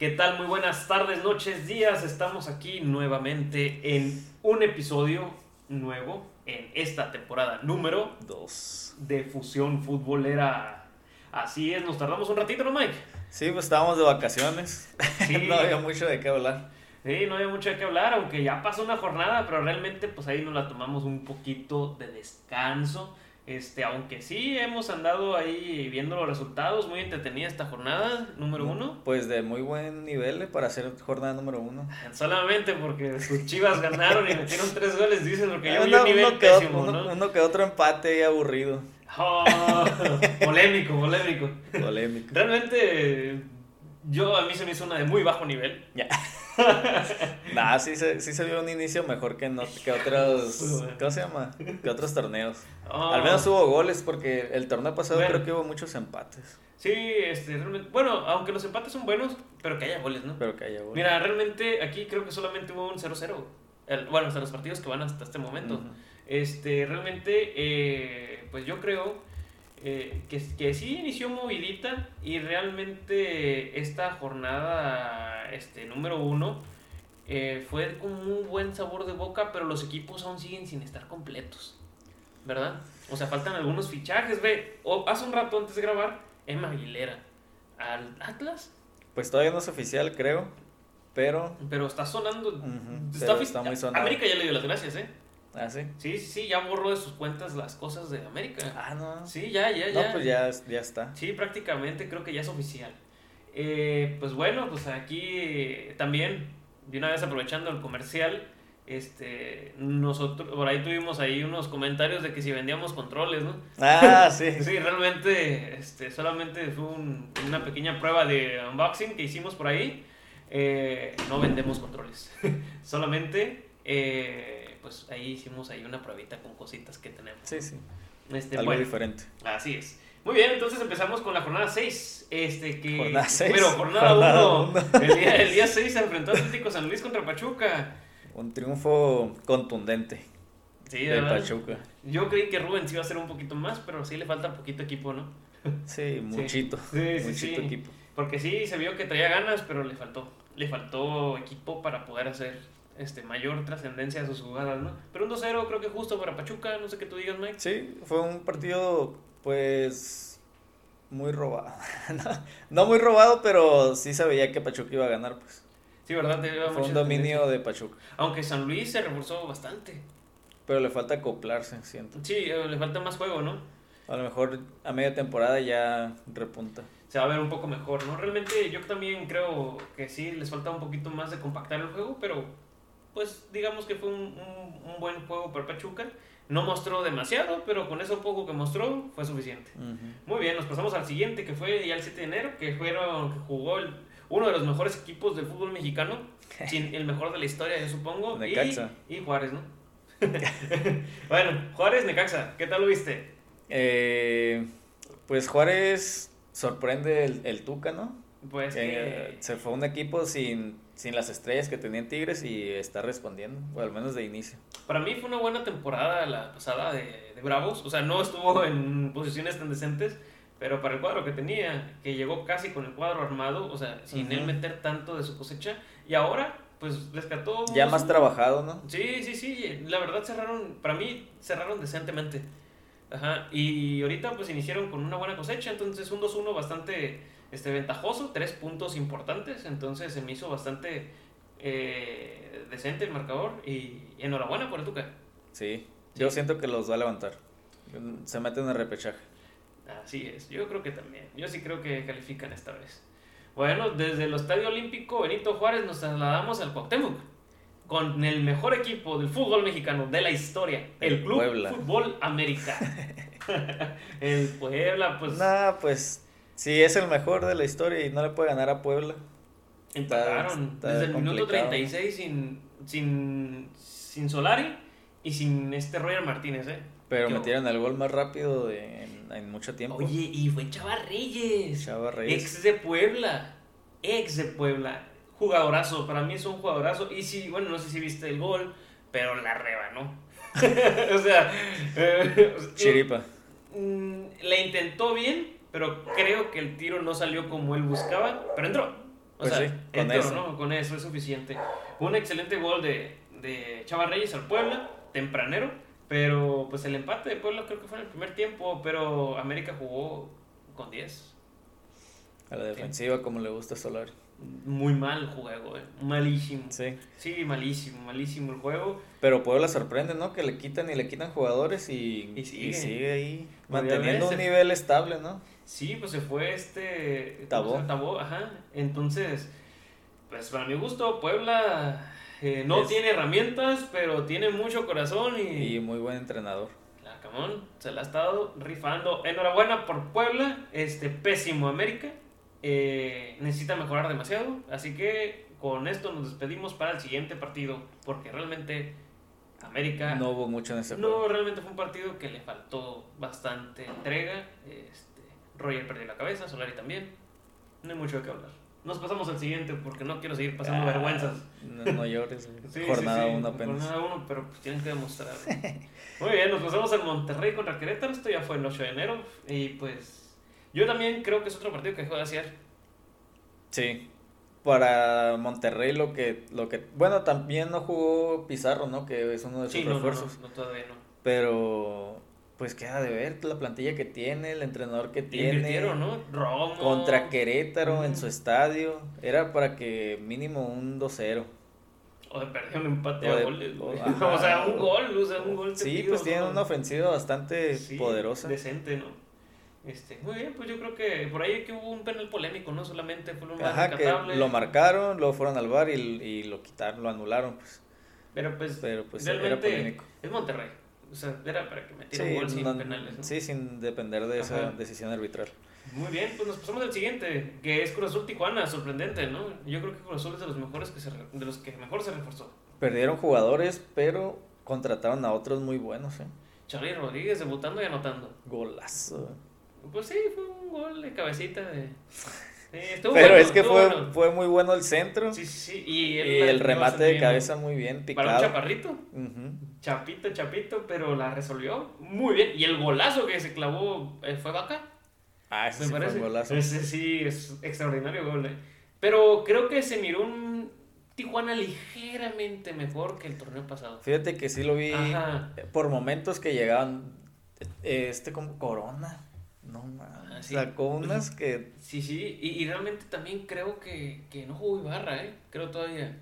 ¿Qué tal? Muy buenas tardes, noches, días. Estamos aquí nuevamente en un episodio nuevo en esta temporada número Dos. de Fusión Futbolera. Así es, nos tardamos un ratito, ¿no, Mike? Sí, pues estábamos de vacaciones. Sí. no había mucho de qué hablar. Sí, no había mucho de qué hablar, aunque ya pasó una jornada, pero realmente pues ahí nos la tomamos un poquito de descanso. Este, aunque sí hemos andado ahí viendo los resultados, muy entretenida esta jornada, número uno. Pues de muy buen nivel eh, para hacer jornada número uno. Solamente porque sus chivas ganaron y metieron tres goles, dices, porque yo vi Uno- un nivel uno pésimo, uno- ¿no? uno que otro empate y aburrido. Oh, polémico, polémico. Polémico. Realmente, yo a mí se me hizo una de muy bajo nivel. Ya. nah, sí se, sí se vio un inicio mejor que, no, que otros. ¿Cómo se llama? Que otros torneos. Oh, Al menos hubo goles porque el torneo pasado Bueno. creo que hubo muchos empates. Sí, este, realmente, bueno, aunque los empates son buenos, pero que haya goles, ¿no? Pero que haya goles. Mira, realmente aquí creo que solamente hubo un 0-0. El- Bueno, hasta los partidos que van hasta este momento. Este, realmente, eh, pues yo creo eh, que, que sí inició movidita y realmente esta jornada este, número uno eh, fue con un buen sabor de boca, pero los equipos aún siguen sin estar completos, ¿verdad? O sea, faltan algunos fichajes, ve. O, hace un rato antes de grabar, Emma Aguilera al Atlas, Pues todavía no es oficial, creo. Pero. pero está sonando. Está, pero está muy sonado. América ya le dio las gracias, ¿eh? Ah, sí. Sí, sí, sí, ya borró de sus cuentas las cosas de América. Ah, no. Sí, ya, ya, ya. No, pues ya, ya está. Sí, prácticamente creo que ya es oficial. Eh, pues bueno, pues aquí eh, también, de una vez aprovechando el comercial, este, nosotros, por ahí tuvimos ahí unos comentarios de que si vendíamos controles, ¿no? Ah, sí. Sí, realmente, este, solamente fue un- una pequeña prueba de unboxing que hicimos por ahí. Eh, no vendemos controles, solamente, eh, pues ahí hicimos ahí una pruebita con cositas que tenemos. Sí, sí. Este, Algo bueno, diferente. Así es. Muy bien, entonces empezamos con la jornada 6. Este que. Jornada seis. Pero jornada Jornada 1. El día, el día 6 se enfrentó Atlético San Luis contra Pachuca. Un triunfo contundente Sí, de. Pachuca. Yo creí que Rubén sí iba a hacer un poquito más, pero sí le falta poquito equipo, ¿no? Sí, muchito. Sí, sí, muchito sí. equipo. Porque sí, se vio que traía ganas, pero le faltó. Le faltó equipo para poder hacer este mayor trascendencia a sus jugadas, ¿no? Pero un 2-0 creo que justo para Pachuca, no sé qué tú digas, Mike. Sí, fue un partido, pues, muy robado. no, muy robado, pero sí se veía que Pachuca iba a ganar, pues. Sí, ¿verdad? Fue un dominio de Pachuca. Aunque San Luis se reforzó bastante. Pero le falta acoplarse, siento. Sí, eh, le falta más juego, ¿no? A lo mejor a media temporada ya repunta. Se va a ver un poco mejor, ¿no? Realmente yo también creo que sí, les falta un poquito más de compactar el juego, pero pues digamos que fue un, un- un buen juego para Pachuca. No mostró demasiado, pero con eso poco que mostró fue suficiente. Muy bien, nos pasamos al siguiente, que fue ya el 7 de enero, que, fueron, que jugó el- uno de los mejores equipos del fútbol mexicano, el mejor de la historia, yo supongo, y, Necaxa. y Juárez, ¿no? bueno, Juárez, Necaxa, ¿qué tal lo viste? Eh, pues Juárez sorprende el, el Tuca, ¿no? Pues Que, que... se fue un equipo sin, sin las estrellas que tenían Tigres y está respondiendo, o al menos de inicio. Para mí fue una buena temporada la pasada de, de Bravos. O sea, no estuvo en posiciones tan decentes, pero para el cuadro que tenía, que llegó casi con el cuadro armado, o sea, sin Ujú. él meter tanto de su cosecha. Y ahora, pues rescató. Ya más trabajado, ¿no? Sí, sí, sí. La verdad cerraron, para mí cerraron decentemente. Ajá. Y ahorita pues iniciaron con una buena cosecha, entonces un 2-1 bastante este, ventajoso, tres puntos importantes, entonces se me hizo bastante eh, decente el marcador y enhorabuena por el Tuca. Sí, yo siento que los va a levantar. Se meten en el repechaje. Así es, yo creo que también, yo sí creo que califican esta vez. Bueno, desde el Estadio Olímpico Benito Juárez nos trasladamos al Cuauhtémoc con el mejor equipo del fútbol mexicano de la historia, el, El Club Puebla. Fútbol América. el Puebla, pues Nah, pues si es el mejor de la historia y no le puede ganar a Puebla. empataron está desde el minuto complicado. 36 sin, sin, sin Solari y sin este Roger Martínez, ¿eh? Pero metieron el gol más rápido de- en, en mucho tiempo. Oye, y fue Chava Reyes. Chava Reyes. Ex de Puebla. Ex de Puebla. Jugadorazo. Para mí es un jugadorazo. Y sí, bueno, no sé si viste el gol, pero la rebanó. o sea, eh, Chiripa. mm, le intentó bien, pero creo que el tiro no salió como él buscaba. Pero entró. O Pues sea, sí, con entero, eso. ¿no? Con eso es suficiente. Un excelente gol de, de Chava Reyes al Puebla, tempranero, pero pues el empate de Puebla creo que fue en el primer tiempo, pero América jugó con 10. A la defensiva, como le gusta a Solari. Muy mal el juego, eh. malísimo. Sí. Sí, malísimo, malísimo el juego. Pero Puebla sorprende, ¿no? Que le quitan y le quitan jugadores y, Y sigue. sigue ahí manteniendo un nivel estable, ¿no? Sí, pues se fue este... Tabó. ¿cómo se? Tabó, ajá. Entonces, pues para mi gusto, Puebla eh, no Es- tiene herramientas, pero tiene mucho corazón y... Y muy buen entrenador. La Camón se la ha estado rifando. Enhorabuena por Puebla, este pésimo América. Eh, necesita mejorar demasiado. Así que con esto nos despedimos para el siguiente partido. Porque realmente América No hubo mucho en ese no, juego. realmente fue un partido que le faltó bastante entrega. Este, Roger perdió la cabeza, Solari también. No hay mucho de qué hablar. Nos pasamos al siguiente porque no quiero seguir pasando Ah, vergüenzas. No, no llores. Sí, Jornada sí, sí, 1 apenas. Jornada 1, pero pues tienen que demostrar. Muy bien, nos pasamos al Monterrey contra Querétaro. Esto ya fue el 8 de enero. Y pues yo también creo que es otro partido que dejó de hacer. Sí. Para Monterrey lo que, lo que... Bueno, también no jugó Pizarro, ¿no? Que es uno de sus Sí, no, refuerzos. no, no, todavía no. Pero pues queda de ver la plantilla que tiene, el entrenador que tiene. ¿no? Romo. Contra Querétaro en su estadio. Era para que mínimo un 2-0. O de perder un empate O a de- goles. o- güey. ajá. O sea, un gol, o sea, un gol. Sí, pues tienen ¿no? una ofensiva bastante Sí, poderosa. Decente, ¿no? Este, muy bien, pues yo creo que por ahí que hubo un penal polémico, ¿no? Solamente fue un Ajá, que lo marcaron, luego fueron al bar y, y lo quitaron, lo anularon. Pues. Pero pues, Pero pues era polémico. es Monterrey. O sea, era para que metiera un Sí, gol sin no- penales. ¿no? sí, sin depender de esa decisión arbitral. Muy bien, pues nos pasamos al siguiente, que es Cruz Azul Tijuana, sorprendente, ¿no? Yo creo que Cruz Azul es de los mejores que se de los que mejor se reforzó. Perdieron jugadores, pero contrataron a otros muy buenos, ¿eh? Charlie Rodríguez debutando y anotando. Golazo. Pues sí, fue un gol de cabecita de. Pero bueno, es que fue, bueno. fue muy bueno el centro Sí, sí, sí. Y, el remate de cabeza muy bien Para un picado. chaparrito. Chapito, chapito, pero la resolvió muy bien. Y el golazo que se clavó eh, fue vaca. Ah, ese sí fue parece. un golazo. Ese sí es extraordinario gol. eh. Pero creo que se miró un Tijuana ligeramente mejor que el torneo pasado. Fíjate que sí lo vi Ajá. por momentos que llegaban. eh, Este como Corona. No mames. Ah, sí. Sacó unas que. Sí, sí. Y, y realmente también creo que, que no jugó Ibarra, ¿eh? Creo todavía.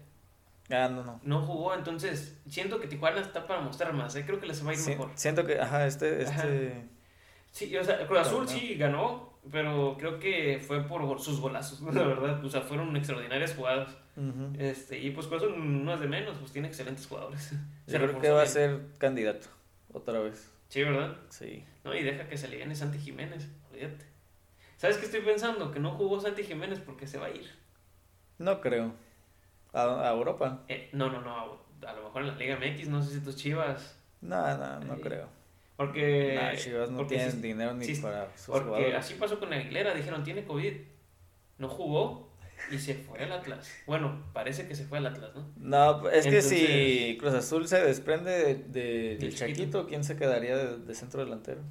Ah, no, no. No jugó, entonces siento que Tijuana está para mostrar más, ¿eh? Creo que les va a ir Sí, mejor. siento que, ajá, este, Ajá. este. Sí, o sea, Cruz Azul sí ganó, pero creo que fue por sus golazos, la verdad. O sea, fueron extraordinarias jugadas. Este, y pues Cruz Azul no es de menos, pues tiene excelentes jugadores. Se Yo creo que va a ser candidato. Otra vez. Sí, ¿verdad? Sí. No, y deja que se aliviane Santi Jiménez, olvídate. ¿Sabes qué estoy pensando? Que no jugó Santi Jiménez porque se va a ir. No creo. A, a Europa. Eh, no, no, no, a, a lo mejor en la Liga MX, no sé si tus chivas. No, no, no Ahí. creo. Porque. Nah, Chivas no porque tienen dinero ni para sus Porque jugadores. así pasó con Aguilera, dijeron, tiene COVID. No jugó y se fue al Atlas. Bueno, parece que se fue al Atlas, ¿no? No, es que si Cruz Azul se desprende de, de- Del Chaquito. ¿quién se quedaría de, de centro delantero?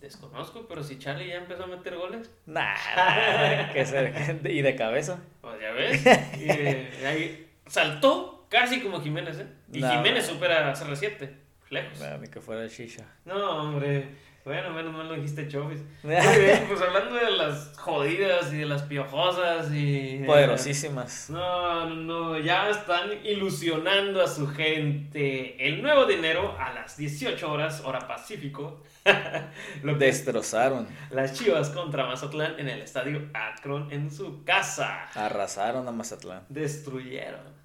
Desconozco, pero si Charlie ya empezó a meter goles, Nah, que se, y de cabeza. pues ya ves. Y, ahí saltó casi como Jiménez, ¿eh? Y. Jiménez supera a CR7. Lejos. Nah, ni que fuera Shisha. No, hombre. Bueno, menos mal lo dijiste Chovis. Muy bien, pues hablando de las jodidas y de las piojosas y... Poderosísimas. No, no, no, ya están ilusionando a su gente. El nuevo dinero a las 18 horas, hora Pacífico. Lo Destrozaron. las Chivas contra Mazatlán en el estadio Akron en su casa. Arrasaron a Mazatlán. Destruyeron.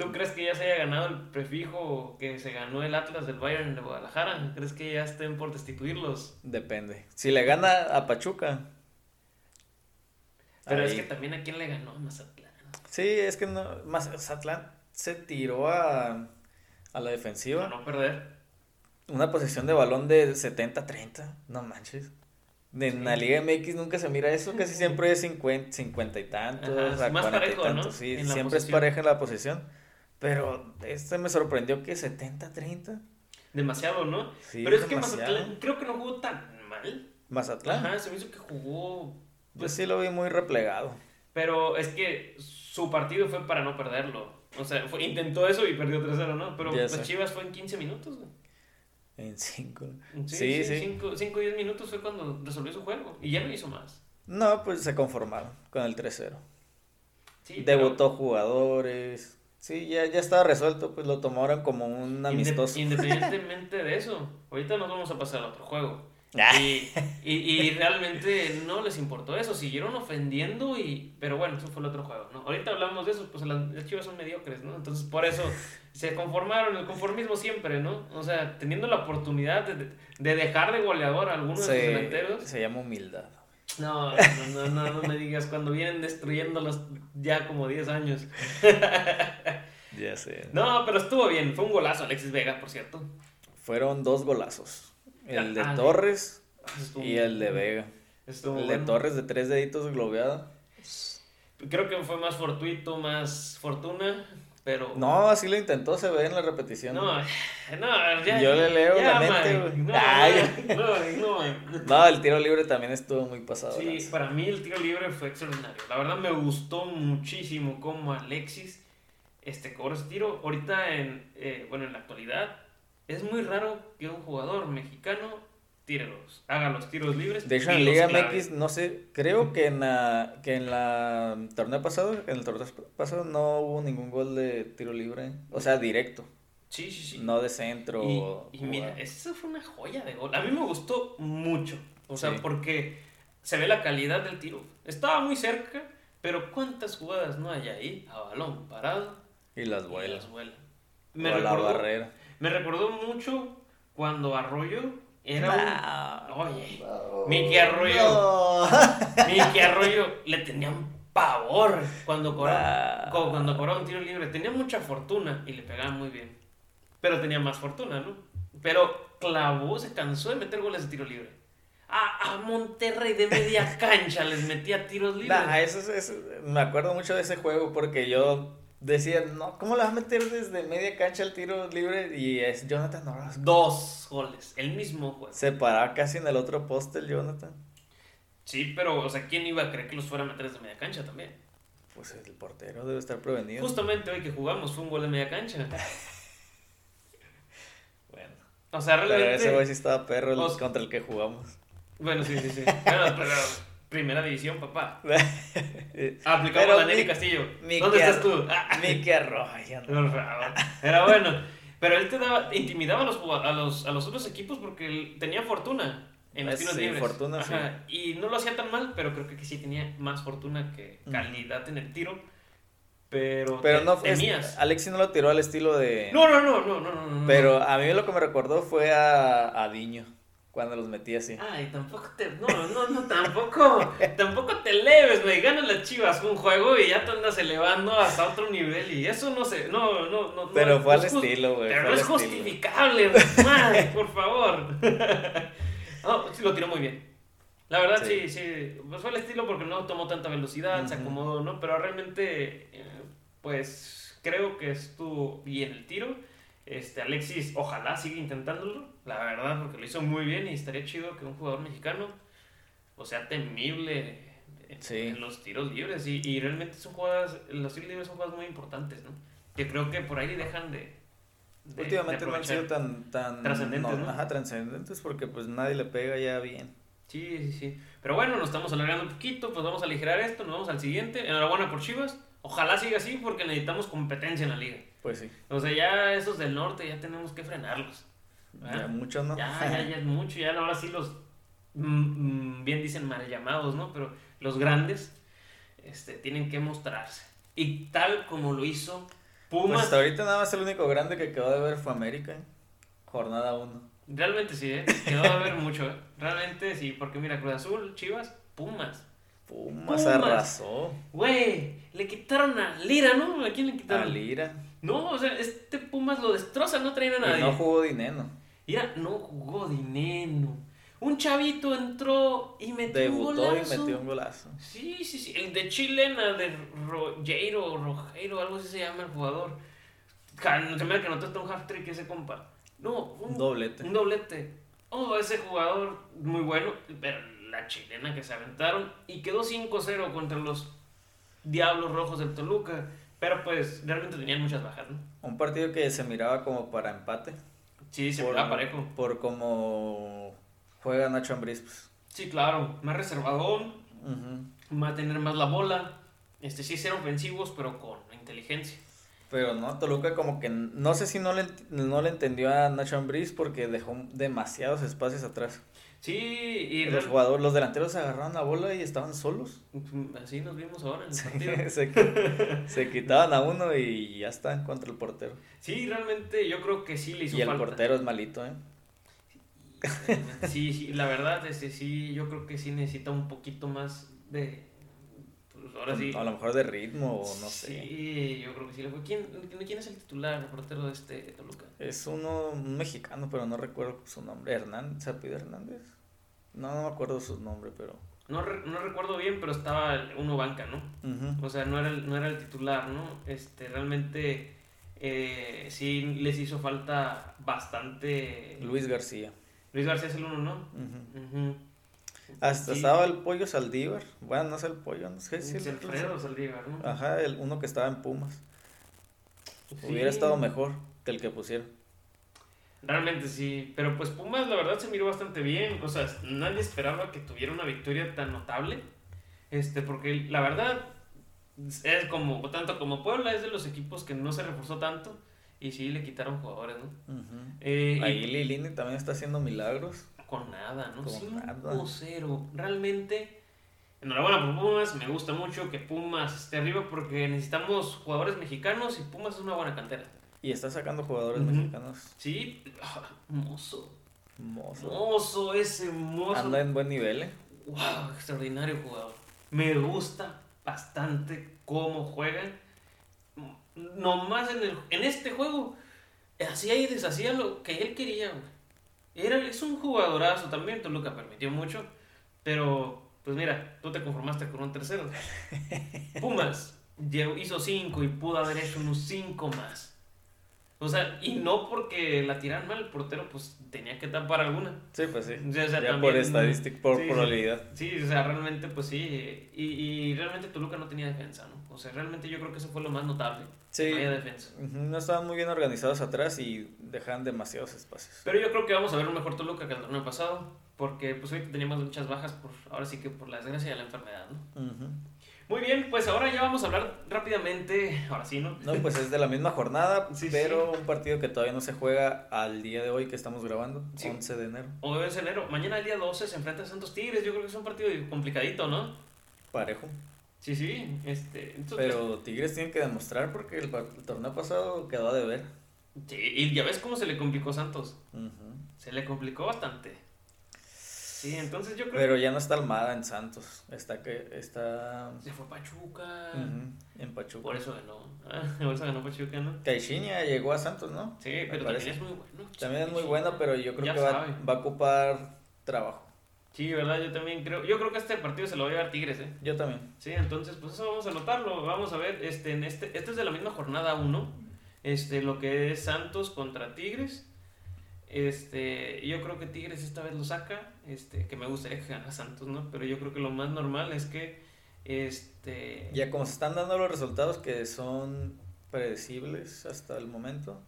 ¿Tú crees que ya se haya ganado el prefijo que se ganó el Atlas del Bayern de Guadalajara? ¿Crees que ya estén por destituirlos? Depende. Si le gana a Pachuca. Pero es que también a quién le ganó Mazatlán. Sí, es que no. Mazatlán se tiró a, a la defensiva. Para no perder. Una posesión de balón de 70-30. No manches. En Sí. la Liga MX nunca se mira eso, casi siempre es 50, 50 y tantos, Ajá, a más 40 y parejo, ¿no? Sí, siempre es pareja en la posición. Pero este me sorprendió que 70-30. Demasiado, ¿no? Sí, Pero es que demasiado. Mazatlán creo que no jugó tan mal. Mazatlán. Ajá, se me hizo que jugó. Yo sí lo vi muy replegado. Pero es que su partido fue para no perderlo. O sea, fue- intentó eso y perdió 3-0, ¿no? Pero las. Chivas fue en 15 minutos, güey. En cinco. Sí, Sí, sí, sí. 5 o 10 minutos fue cuando resolvió su juego. Y ya no hizo más. No, pues se conformaron con el 3-0. Sí, pero Debutó jugadores. Sí, ya, ya estaba resuelto, pues lo tomaron como un amistoso. Independientemente de eso, ahorita nos vamos a pasar a otro juego. Ah. Y, y, y realmente no les importó eso, siguieron ofendiendo y... Pero bueno, eso fue el otro juego, ¿no? Ahorita hablamos de eso, pues las, chivas son mediocres, ¿no? Entonces por eso se conformaron, el conformismo siempre, ¿no? O sea, teniendo la oportunidad de, de dejar de goleador a alguno de sus delanteros. se llama humildad. No, no, no, no, me digas, cuando vienen destruyéndolos ya como 10 años. Ya sé. No, pero estuvo bien, fue un golazo Alexis Vega, por cierto. Fueron dos golazos. El de Ah, Torres Estuvo y el de Vega. Estuvo El de. Torres de tres deditos globeado. Creo que fue más fortuito, más fortuna, pero... No, así lo intentó, se ve en la repetición. No, no, ya. Yo le leo ya, la mente, güey. No, el tiro libre también estuvo muy pasado. Sí, para mí el tiro libre fue extraordinario. La verdad me gustó muchísimo cómo Alexis este, cobró ese tiro. Ahorita, en, eh, bueno, en la actualidad, es muy raro que un jugador mexicano tire los, haga los tiros libres. De hecho, y en Liga. MX, no sé, creo que en la, que en la torneo pasado, en el torneo pasado no hubo ningún gol de tiro libre. O sea, directo, Sí, sí, sí. no de centro. Y, o y mira, jugada. esa fue una joya de gol. A mí me gustó mucho. O sea, Sí. porque se ve la calidad del tiro. Estaba muy cerca, pero ¿cuántas jugadas no hay ahí? A balón parado. Y las y vuelas. las vuela. O Me a la barrera. me recordó mucho cuando Arroyo era un... Oye, Miki Arroyo. Miki Arroyo le tenían pavor cuando cobraba, cuando cobraba un tiro libre. Tenía mucha fortuna y le pegaba muy bien. Pero tenía más fortuna, ¿no? Pero clavó, se cansó de meter goles de tiro libre. A, a Monterrey de media cancha les metía tiros libres. Nah, eso, es- eso- me acuerdo mucho de ese juego porque yo decía, no, ¿cómo le vas a meter desde media cancha el tiro libre? Y es Jonathan Orozco. Dos goles, el mismo juego. Se paraba casi en el otro poste el Jonathan. Sí, pero, o sea, ¿quién iba a creer que los fuera a meter desde media cancha también? Pues el portero debe estar prevenido. Justamente hoy que jugamos fue un gol de media cancha. Bueno. O sea, Pero ese güey realmente... sí estaba perro el- O contra el que jugamos. Bueno, sí, sí, sí. Pero, pero primera división, papá. Aplicamos Pero a Nelly mi- Castillo. mi ¿Dónde estás tú? Ah, Miki Arroyo. no. por favor. Era bueno. Pero él te daba, intimidaba a los, a los, a los otros equipos porque él tenía fortuna en los Eh, tiros sí, libres. fortuna, sí. Y no lo hacía tan mal, pero creo que sí tenía más fortuna que Mm. calidad en el tiro. Pero, Pero te- no fue. temías. Alexi no lo tiró al estilo de. No, no, no, no, no, no, no. Pero a mí lo que me recordó fue a, a Diño. Cuando los metí así. Ay, tampoco te. No, no, no, tampoco. tampoco te leves, güey. Ganan las chivas un juego y ya te andas elevando hasta otro nivel. Y eso no sé. No, no, no. Pero no, fue no al es estilo, güey. Pero no al es estilo. justificable, man, por favor. no, sí lo tiró muy bien. La verdad, sí, Sí. sí. Pues fue el estilo porque no tomó tanta velocidad, se acomodó, ¿no? Pero realmente, eh, pues creo que estuvo bien el tiro. Este, Alexis, ojalá siga intentándolo, la verdad, porque lo hizo muy bien y estaría chido que un jugador mexicano, o sea, temible en, Sí. en los tiros libres. Y, y realmente son jugadas, los tiros libres son jugadas muy importantes, ¿no? Que creo que por ahí dejan de. de- Últimamente de no han sido tan, tan Trascendentes, ¿no? Ajá, trascendentes porque pues nadie le pega ya bien. Sí, sí, sí. Pero bueno, nos estamos alargando un poquito, pues vamos a aligerar esto, nos vamos al siguiente. Enhorabuena por Chivas. Ojalá siga así porque necesitamos competencia en la liga. Pues sí. O sea, ya esos del norte ya tenemos que frenarlos. ¿Verdad? Ya mucho no. Ya, ya, ya es mucho. Ya ahora sí los, mm, mm, bien dicen mal llamados, ¿no? Pero los grandes este, tienen que mostrarse. Y tal como lo hizo Pues Pumas, hasta ahorita nada más el único grande que quedó de ver fue América. ¿eh? Jornada 1. realmente sí, ¿eh? Quedó a ver mucho, ¿eh? Realmente sí, porque mira, Cruz Azul, Chivas, Pumas. Pumas Pumas. arrasó. Güey, le quitaron a Lira, ¿no? ¿A quién le A quitaron? Lira. No, o sea, este Pumas lo destroza, no traen a Y nadie. no jugó Dineno. Mira, no jugó Dineno. Un chavito entró y metió un Debutó y golazo. metió un golazo. Sí, sí, sí. El de chilena, de Rogeiro, Rogeiro, algo así se llama el jugador. Ca- Se me que hasta un half-trick ese compa. No, un, Un doblete. un doblete. Oh, ese jugador muy bueno, pero la chilena que se aventaron y quedó 5-0 contra los Diablos Rojos del Toluca. Pero pues realmente tenían muchas bajas, ¿no? Un partido que se miraba como para empate. Sí, se por, miraba parejo. Por cómo juega Nacho Ambriz. Pues. Sí, claro. Más reservadón. Ujú. Va a tener más la bola. Este sí ser ofensivos, pero con inteligencia. Pero no, Toluca como que no sé si no le, no le entendió a Nacho Ambriz porque dejó demasiados espacios atrás. Sí, y Los real- jugadores, los delanteros agarraron la bola y estaban solos. así nos vimos ahora en el partido. se, qui- se quitaban a uno y ya están contra el portero. Sí, realmente yo creo que sí le hizo Y el falta. portero es malito, ¿eh? Sí, sí, la verdad, este sí, yo creo que sí necesita un poquito más de. Pues ahora sí. A lo mejor de ritmo o no sé. Sí, yo creo que sí le fue. ¿Quién, quién es el titular, el portero de este Toluca? Es uno, un mexicano, pero no recuerdo su nombre. Hernández, ¿se apellida Hernández? No, no me acuerdo su nombre, pero... No, no recuerdo bien, pero estaba el- uno banca, ¿no? O sea, no era el, no era el titular, ¿no? Este, realmente eh, sí les hizo falta bastante. Luis García. Luis García es el uno, ¿no? Ujú. Ujú. Hasta Sí. estaba el pollo Saldívar. Bueno, no es el pollo, no sé si Es Alfredo Saldívar, ¿no? Ajá, el uno que estaba en Pumas. Sí. Hubiera estado mejor que el que pusieron. Realmente sí, pero pues Pumas la verdad se miró bastante bien, o sea, nadie esperaba que tuviera una victoria tan notable, este, porque la verdad es como, tanto como Puebla es de los equipos que no se reforzó tanto y sí le quitaron jugadores, ¿no? Eh, y Ahí Lilini también está haciendo milagros. Con nada, ¿no? Con nada. 5-0, realmente, enhorabuena por Pumas, me gusta mucho que Pumas esté arriba porque necesitamos jugadores mexicanos y Pumas es una buena cantera. Y está sacando jugadores mexicanos. Sí, ah, mozo. Mozo. Mozo, ese mozo. Anda en buen nivel, ¿eh? Wow, extraordinario jugador. Me gusta bastante cómo juegan. Nomás en, el, en este juego, hacía y deshacía lo que él quería, güey. Era, es un jugadorazo también, Toluca permitió mucho. Pero, pues mira, tú te conformaste con un tercero. Pumas hizo cinco y pudo haber hecho unos cinco más. O sea, y no porque la tiraran mal, el portero pues tenía que tapar alguna. Sí, pues sí. O sea, ya también- por estadística, por Sí, probabilidad. Sí, o sea, realmente, pues sí. Y, y realmente Toluca no tenía defensa, ¿no? O sea, realmente yo creo que eso fue lo más notable. Sí. No había defensa. No estaban muy bien organizados atrás y dejaban demasiados espacios. Pero yo creo que vamos a ver un mejor Toluca que el torneo pasado. Porque pues ahorita teníamos muchas bajas, por, ahora sí que por la desgracia de la enfermedad, ¿no? Ujú. Muy bien, pues ahora ya vamos a hablar rápidamente, ahora sí, ¿no? No, pues es de la misma jornada, Sí, pero un partido que todavía no se juega al día de hoy que estamos grabando, Sí. 11 de enero. Hoy es enero, mañana el día 12 se enfrenta a Santos Tigres, yo creo que es un partido complicadito, ¿no? Parejo. Sí, sí, este... entonces- Pero Tigres tiene que demostrar porque el, torneo pasado quedó a deber. Sí, y ya ves cómo se le complicó Santos. Ujú. Se le complicó bastante. Sí, entonces yo creo Pero ya no está Almada en Santos. Está que está se fue Pachuca. en Pachuca. Por eso ganó. Por eso ganó Pachuca, ¿no? Caixinha llegó a Santos, ¿no? Sí, Me pero parece. también es muy bueno. También es muy bueno, pero yo creo Ya que va, va a ocupar trabajo. Sí, ¿verdad? Yo también creo. Yo creo que este partido se lo va a llevar Tigres, ¿eh? Yo también. Sí, entonces, pues eso vamos a anotarlo. Vamos a ver, este, en este, este es de la misma jornada 1. Este, lo que es Santos contra Tigres. Este, yo creo que Tigres esta vez lo saca. Este, que me gustaría que ganara Santos, ¿no? Pero yo creo que lo más normal es que. Este. Ya como se están dando los resultados que son predecibles hasta el momento.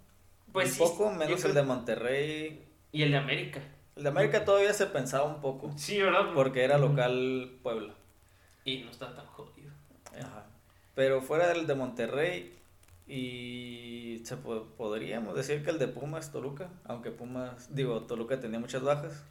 Pues un poco, menos creo- el de Monterrey. Y el de América. El de América todavía se pensaba un poco, Sí, ¿verdad? porque era local Puebla. Y no está tan jodido. Ajá. Pero fuera del de Monterrey y se po- podríamos decir que el de Pumas Toluca, aunque Pumas, digo, Toluca tenía muchas bajas.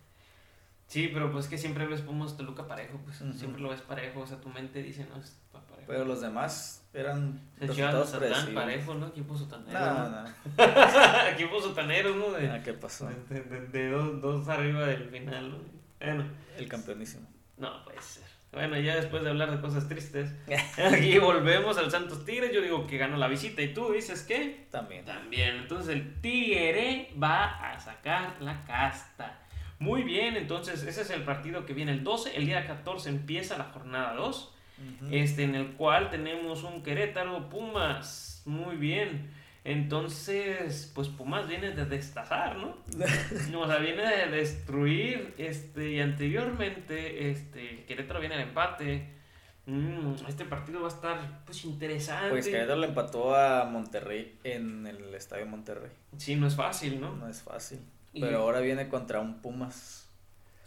Sí, pero pues que siempre ves Pumas Toluca parejo, pues siempre lo ves parejo, o sea, tu mente dice, no, es pa- parejo. Pero los demás eran Se resultados predecibles. parejo, ¿no? Equipo sotanero. No, ¿no? no. Equipo sotanero, ¿no? De, Ah, ¿Qué pasó? de, de- de dos, dos arriba del final, ¿no? Bueno, El campeonísimo. No puede ser. Bueno, ya después de hablar de cosas tristes, aquí volvemos al Santos Tigres. Yo digo que ganó la visita y tú dices que También. también. Entonces el Tigre va a sacar la casta. Muy bien, entonces ese es el partido que viene el 12. El día 14 empieza la jornada 2. Ujú. este, en el cual tenemos un Querétaro Pumas. Muy bien. Entonces, pues Pumas viene de destazar, ¿no? O sea, viene de destruir. Este, y anteriormente, este, Querétaro viene al empate. Mm, este partido va a estar pues interesante. Pues Querétaro le empató a Monterrey en el Estadio Monterrey. Sí, no es fácil, ¿no? No es fácil. Y- Pero ahora viene contra un Pumas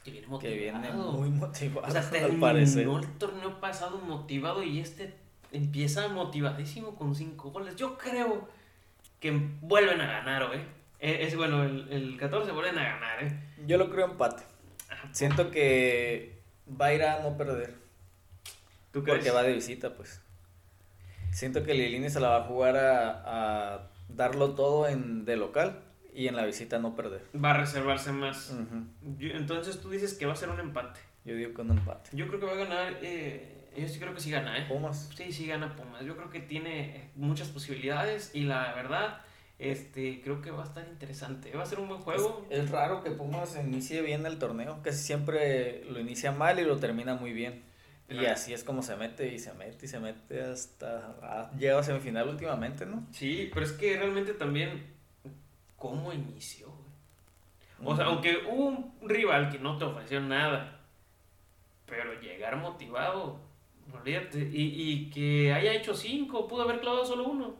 Que viene que motivado. viene muy motivado, O sea, al parecer. el torneo pasado motivado y este empieza motivadísimo con cinco goles. Yo creo que vuelven a ganar, ¿eh? Eh, Es bueno, el, el 14 vuelven a ganar, ¿eh? Yo lo creo empate. Siento que va a ir a no perder. ¿Tú crees? Porque va de visita, pues. Siento que Lilini se la va a jugar a, a darlo todo en de local y en la visita no perder. Va a reservarse más. Yo- entonces tú dices que va a ser un empate. Yo digo con empate. Yo creo que va a ganar. Eh, yo sí creo que sí gana, ¿eh? Pumas. Sí, sí gana Pumas. Yo creo que tiene muchas posibilidades y la verdad, este, creo que va a estar interesante. Va a ser un buen juego. Es, es raro que Pumas inicie bien el torneo. Casi siempre lo inicia mal y lo termina muy bien. Y así es como se mete y se mete y se mete hasta... ah, llega a semifinal últimamente, ¿no? Sí, pero es que realmente también, ¿cómo inició? güey? O sea, aunque hubo un rival que no te ofreció nada, pero llegar motivado, olvídate, y, y que haya hecho cinco, pudo haber clavado solo uno.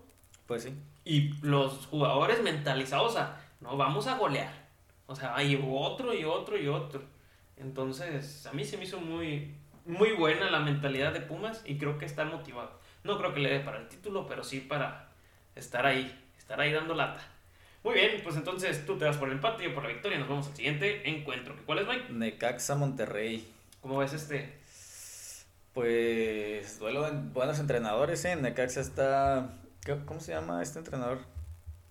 Pues sí. Y los jugadores mentalizados a, no, vamos a golear. O sea, hay otro y otro y otro. Entonces, a mí se me hizo muy, muy buena la mentalidad de Pumas y creo que está motivado. No creo que le dé para el título, pero sí para estar ahí, estar ahí dando lata. Muy bien, pues entonces tú te vas por el empate y yo por la victoria. Nos vamos al siguiente encuentro. ¿Cuál es, Mike? Necaxa Monterrey. ¿Cómo ves este? Pues duelo de buenos entrenadores, ¿eh? Necaxa está... ¿qué- ¿Cómo se llama este entrenador?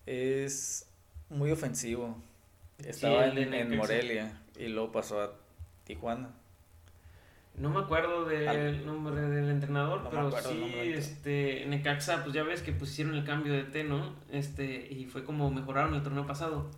Es muy ofensivo. Estaba en, en. Morelia y luego pasó a Tijuana. No me acuerdo del Al- nombre del entrenador, No pero sí, este, Necaxa, pues ya ves que pusieron el cambio de T, ¿no? Este, y fue como mejoraron el torneo pasado.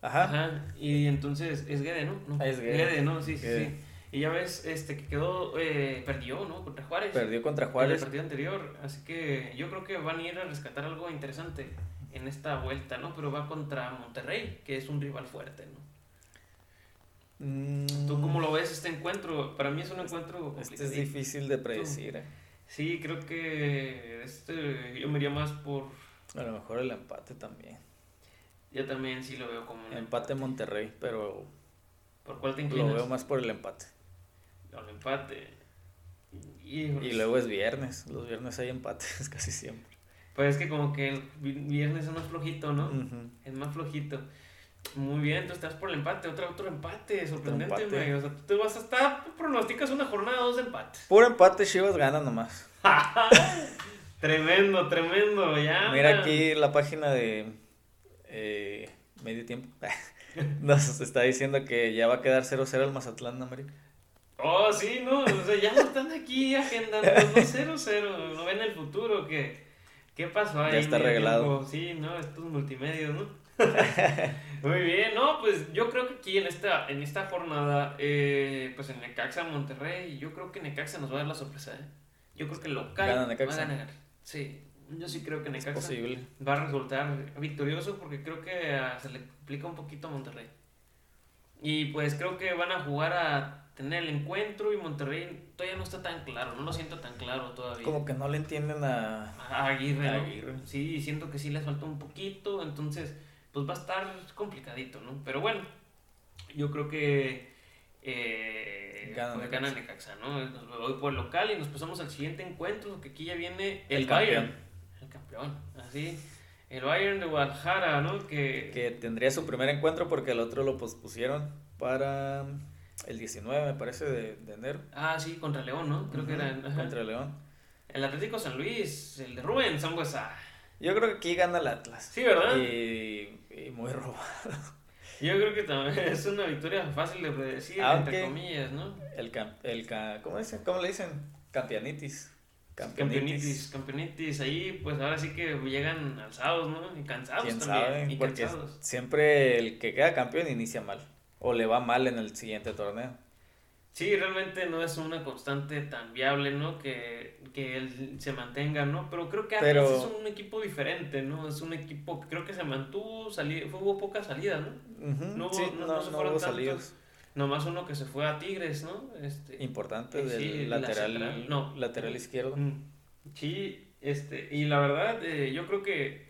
Ajá. Ajá, y entonces es Guede, ¿no? no es Guede. ¿no? Sí, sí, sí. Y ya ves, este, que quedó, eh, perdió, ¿no? Contra Juárez. Perdió contra En el Juárez. partido anterior, así que yo creo que van a ir a rescatar algo interesante en esta vuelta, ¿no? Pero va contra Monterrey, que es un rival fuerte, ¿no? Mm, ¿Tú cómo lo ves este encuentro? Para mí es un encuentro Este es difícil de predecir. ¿eh? Sí, creo que este yo me iría más por. A lo mejor el empate también. Yo también sí lo veo como un Empate Monterrey, pero ¿Por cuál te lo inclinas? veo más por el empate. Al empate. Y luego es viernes. Los viernes hay empates casi siempre. Pues es que como que el vi- viernes es más flojito, ¿no? Es más flojito. Muy bien, tú estás por el empate, otro, otro empate, sorprendente, güey. O sea, tú te vas a estar, pronosticas una jornada, dos empates. Puro empate, Chivas gana nomás. tremendo, tremendo, ya. Mira aquí la página de eh, medio tiempo. Nos está diciendo que ya va a quedar 0-0 el Mazatlán América. Oh, sí, no, o sea, ya lo están aquí agendando, no 0-0, no ven el futuro, que ¿qué pasó ahí? Ya está arreglado. Sí, no, estos multimedios, ¿no? Muy bien, no, pues yo creo que aquí en esta, en esta jornada, eh, pues en Necaxa, Monterrey, yo creo que Necaxa nos va a dar la sorpresa, ¿eh? Yo creo que el local Gana va a ganar. Sí, yo sí creo que Necaxa va a resultar victorioso porque creo que ah, se le complica un poquito a Monterrey. Y pues creo que van a jugar a tener el encuentro y Monterrey todavía no está tan claro, no lo siento tan claro todavía. Como que no le entienden a... A Aguirre, ¿no? Aguirre. Sí, siento que sí les falta un poquito, entonces pues va a estar complicadito, ¿no? Pero bueno, yo creo que eh, Gana pues, Necaxa. gana Necaxa, ¿no? Voy por el local y nos pasamos al siguiente encuentro, que aquí ya viene el, El Bayern. campeón. El campeón, así. El Bayern de Guadalajara, ¿no? Que, Que tendría su primer encuentro porque el otro lo pospusieron para el 19, me parece, de, de enero. Ah, sí, contra León, ¿no? Creo que era. ajá. Contra León. El Atlético San Luis, el de Rubén Sambuesa. Yo creo que aquí gana el Atlas. Sí, ¿verdad? Y, y muy robado. Yo creo que también es una victoria fácil de predecir, Aunque- entre comillas, ¿no? El, el ¿cómo, dicen? ¿Cómo le dicen? Campeonitis. Campeonitis, campeonitis, ahí pues ahora sí que llegan alzados, ¿no? Y cansados ¿Quién también. sabe? y Porque cansados. siempre el que queda campeón inicia mal. O le va mal en el siguiente torneo. Sí, realmente no es una constante tan viable, ¿no? Que, que él se mantenga, ¿no? Pero creo que Atlas Pero- es un equipo diferente, ¿no? Es un equipo que creo que se mantuvo, sali- hubo pocas salidas, ¿no? No hubo- sí, no- no, no se no fueron hubo tantos. salidos. Nomás uno que se fue a Tigres, ¿no? Este, Importante eh, del sí, lateral, no. lateral izquierdo. Mm, Sí, este, y la verdad, eh, yo creo que,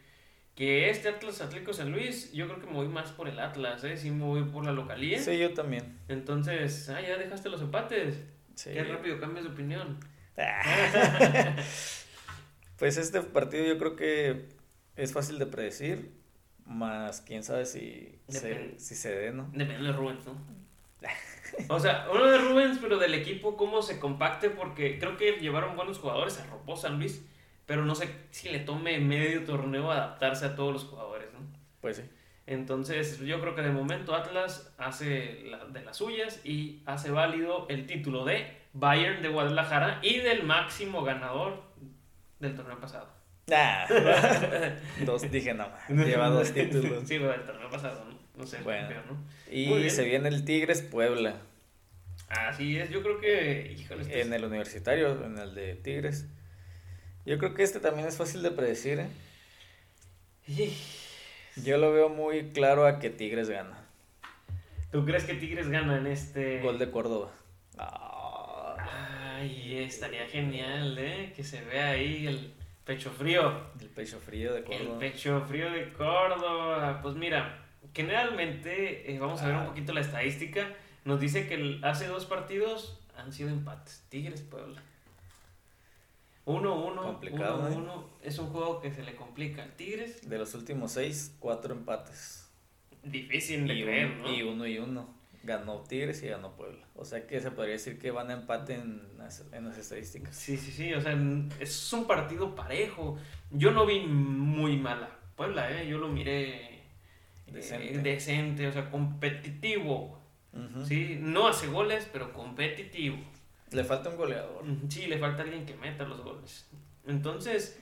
que este Atlas Atlético San Luis, yo creo que me voy más por el Atlas, ¿eh? Sí, me voy por la localía. Sí, yo también. Entonces, ah, ya dejaste los empates. Sí. Qué rápido cambias de opinión. Pues este partido yo creo que es fácil de predecir, más quién sabe si se, si se dé, ¿no? Depende de Rubens, ¿no? O sea, uno de Rubens, pero del equipo, cómo se compacte, porque creo que llevaron buenos jugadores, arropó San Luis, pero no sé si le tome medio torneo adaptarse a todos los jugadores, ¿no? Pues sí. Entonces, yo creo que de momento Atlas hace la- de las suyas y hace válido el título de Bayern de Guadalajara y del máximo ganador del torneo pasado. Ah, dos, dije no, lleva dos títulos. Sí, del torneo pasado, ¿no? No sé, Bueno. campeón, ¿no? Y se viene el Tigres Puebla Así es, yo creo que, híjole, este en el universitario, en el de Tigres. Yo creo que este también es fácil de predecir. ¿eh? Yo lo veo muy claro a que Tigres gana. ¿Tú crees que Tigres gana en este...? Gol de Córdoba. Ah, Ay, estaría genial, ¿eh? Que se vea ahí el pecho frío. el pecho frío de El Córdoba. pecho frío de Córdoba. Pues mira, generalmente, eh, vamos a ver un Ah. poquito la estadística. Nos dice que el- hace dos partidos han sido empates. Tigres Puebla. 1-1. Complicado, 1-1. Es un juego que se le complica. Tigres, De los últimos seis, cuatro empates. difícil de Y, creer, un- ¿no? y uno y uno. Ganó Tigres y ganó Puebla. O sea que se podría decir que van a empate en las, en las estadísticas. Sí, sí, sí, o sea, es un partido parejo. Yo no vi muy mala Puebla, ¿eh? Yo lo miré eh, Decente. decente, o sea, competitivo. Sí, no hace goles, pero competitivo. Le falta un goleador. Sí, le falta alguien que meta los goles. Entonces,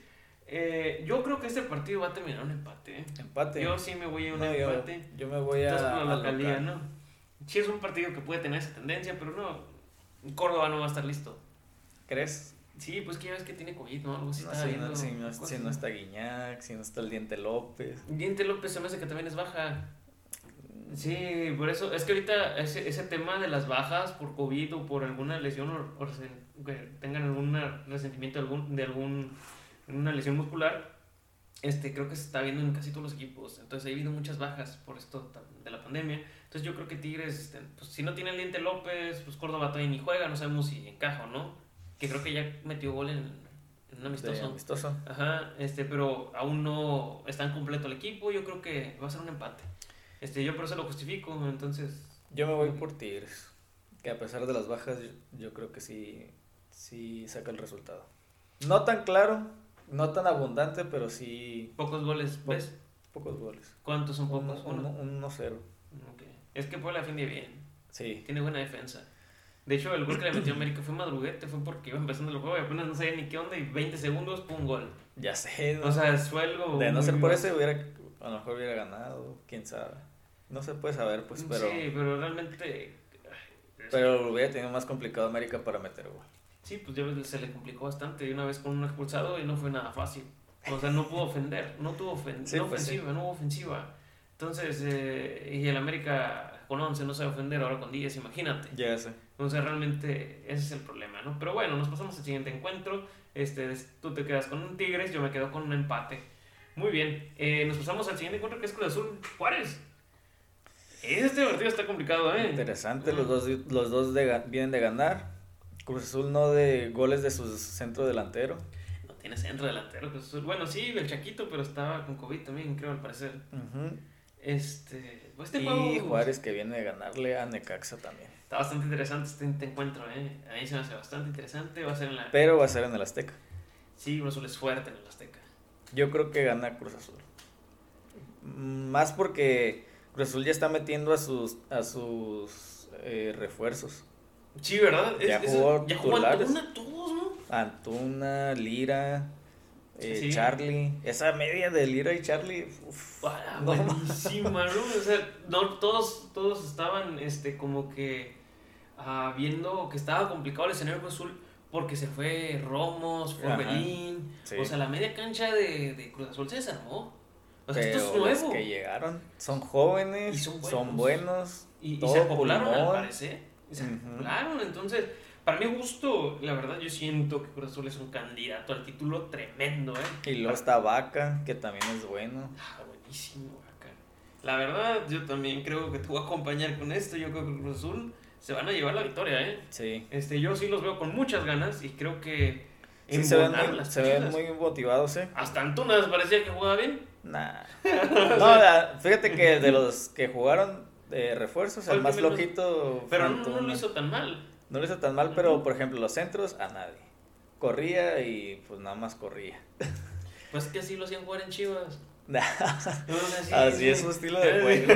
eh, yo creo que este partido va a terminar un empate. ¿eh? Empate. Yo sí me voy a un No, empate. yo me voy a. Estás la al localía, local. ¿no? Sí es un partido que puede tener esa tendencia, pero no, Córdoba no va a estar listo. ¿Crees? Sí, pues que ya ves que tiene COVID, ¿no? Algo así No, si, no, viendo si no- si no está Guiñac, si no está el Diente López. Diente López se me hace que también es baja. Sí, por eso, es que ahorita ese, ese tema de las bajas por COVID o por alguna lesión o, o resen- que tengan algún resentimiento de, algún, de algún, una lesión muscular, este, creo que se está viendo en casi todos los equipos. Entonces ha habido muchas bajas por esto de la pandemia. Entonces yo creo que Tigres, este, pues, si no tiene el Diente López, pues Córdoba todavía ni juega, no sabemos si encaja o no. Que creo que ya metió gol en, en un De amistoso. amistoso. Ajá, este, pero aún no está en completo el equipo. Yo creo que va a ser un empate. Este, yo por eso lo justifico, entonces. Yo me voy por Tigres. Que a pesar de las bajas, yo, yo creo que sí, sí saca el resultado. No tan claro, no tan abundante, pero sí Pocos goles, ¿ves? pocos goles. ¿Cuántos son pocos? uno, Uno. un 1-0. Ok. Es que Puebla defiende bien. Sí. Tiene buena defensa. De hecho, el gol que le metió a América fue madruguete, fue porque iba empezando el juego y apenas no sabía ni qué onda y 20 segundos, pum, gol. Ya sé. ¿no? O sea, fue algo. de no ser por eso, hubiera, a lo mejor hubiera ganado. Quién sabe. No se puede saber, pues, pero. Sí, pero realmente. Pero hubiera tenido más complicado América para meter gol. Sí, pues ya se le complicó bastante una vez con un expulsado y no fue nada fácil. O sea, no pudo ofender, no tuvo ofen- Sí, no pues sí. ofensiva, no hubo ofensiva. Entonces, eh, y el América con 11 no sabe ofender, ahora con 10, imagínate. Ya sé. Entonces, realmente ese es el problema, ¿no? Pero bueno, nos pasamos al siguiente encuentro. Este, tú te quedas con un Tigres, yo me quedo con un empate. Muy bien, eh, nos pasamos al siguiente encuentro que es Cruz Azul Juárez. Este partido está complicado, ¿eh? Interesante, los dos, los dos de vienen de ganar. Cruz Azul no de goles de su centro delantero. No tiene centro delantero Cruz Azul. Bueno, sí, el Chaquito, pero estaba con COVID también, creo, al parecer. Este, pues este y juego Juárez que viene de ganarle a Necaxa también. está bastante interesante este, este encuentro, ¿eh? A mí se me hace bastante interesante. Va a ser en la. Pero va a ser en el Azteca. Sí, Cruz Azul es fuerte en el Azteca. Yo creo que gana Cruz Azul. Mm, Más porque Cruz Azul ya está metiendo a sus a sus eh, refuerzos. Sí, ¿verdad? Ya Es- jugó ya jugó titulares. Antuna todos, ¿no? Antuna, Lira, eh, Sí. Charlie. Esa media de Lira y Charlie. uf, Ah, no buenísima, ¿no? O sea, no, todos, todos estaban este, como que ah, viendo que estaba complicado el escenario Azul porque se fue Romos, fue Ajá. Belín. Sí. O sea, la media cancha de, de Cruz Azul se desarmó. O sea, Pero esto es los nuevo. que llegaron son jóvenes, Y son son buenos. buenos. Y Y, se acoplaron al parecer. Y se acoplaron. Entonces, para mi gusto, la verdad, yo siento que Cruz Azul es un candidato al título tremendo, ¿eh? Y luego está Vaca, que también es bueno. Ah, buenísimo, acá. La verdad, yo también creo que te voy a acompañar con esto. Yo creo que Cruz Azul se van a llevar la victoria, ¿eh? Sí. Este, yo sí los veo con muchas ganas y creo que Sí, se ven, muy, las se ven pilas. muy motivados, ¿eh? Hasta Antunas parecía que jugaba bien. Nah. No, la- fíjate que de los que jugaron de refuerzos, Fue el más flojito Pero no, no lo hizo tan mal. No lo hizo tan mal, pero por ejemplo, los centros, a nadie. Corría y pues nada más corría. Pues que así lo hacían jugar en Chivas. Así sí. es su estilo de juego.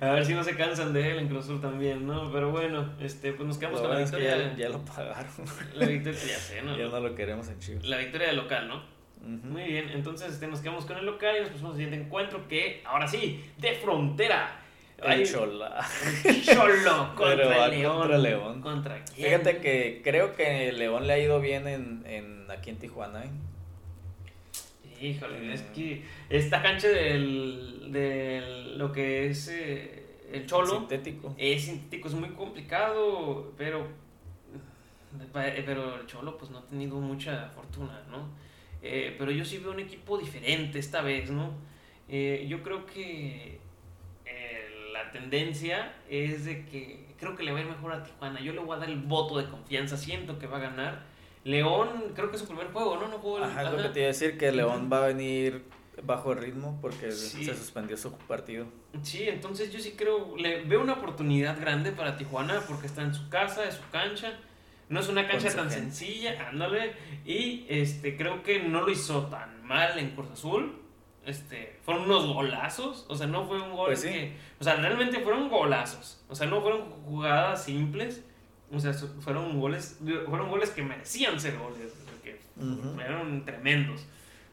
A ver si no se cansan de él en Cruz Azul también, ¿no? Pero bueno, este, pues nos quedamos Lo con la bueno es que victoria. ya, ya lo pagaron. La victoria, ya sé, ¿no? Ya no lo queremos en Chivas. La victoria del local, ¿no? Muy bien, entonces este, nos quedamos con el local y nos pasamos al siguiente encuentro que, ahora sí, de frontera. El Hay- Chola. Cholo contra el León. contra León. ¿Contra quién? Fíjate que creo que León le ha ido bien en, en aquí en Tijuana, ¿eh? Híjole, es Mm. que esta cancha del, del lo que es eh, el Cholo Sintético. es sintético, es muy complicado, pero pero el Cholo pues no ha tenido mucha fortuna, ¿no? Eh, pero yo sí veo un equipo diferente esta vez, ¿no? Eh, yo creo que eh, la tendencia es de que creo que le va a ir mejor a Tijuana. Yo le voy a dar el voto de confianza, siento que va a ganar. León, creo que es su primer juego, ¿no? No jugó el- Ajá, lo que te iba a decir, que León va a venir bajo el ritmo porque Sí. se suspendió su partido. Sí, entonces yo sí creo, le veo una oportunidad grande para Tijuana porque está en su casa, es su cancha. No es una cancha tan gente. sencilla, ándale. Y este creo que no lo hizo tan mal en Cruz Azul. Este, fueron unos golazos, o sea, no fue un gol Pues sí. que, o sea, realmente fueron golazos. O sea, no fueron jugadas simples. O sea, fueron goles, fueron goles que merecían ser goles, que fueron tremendos.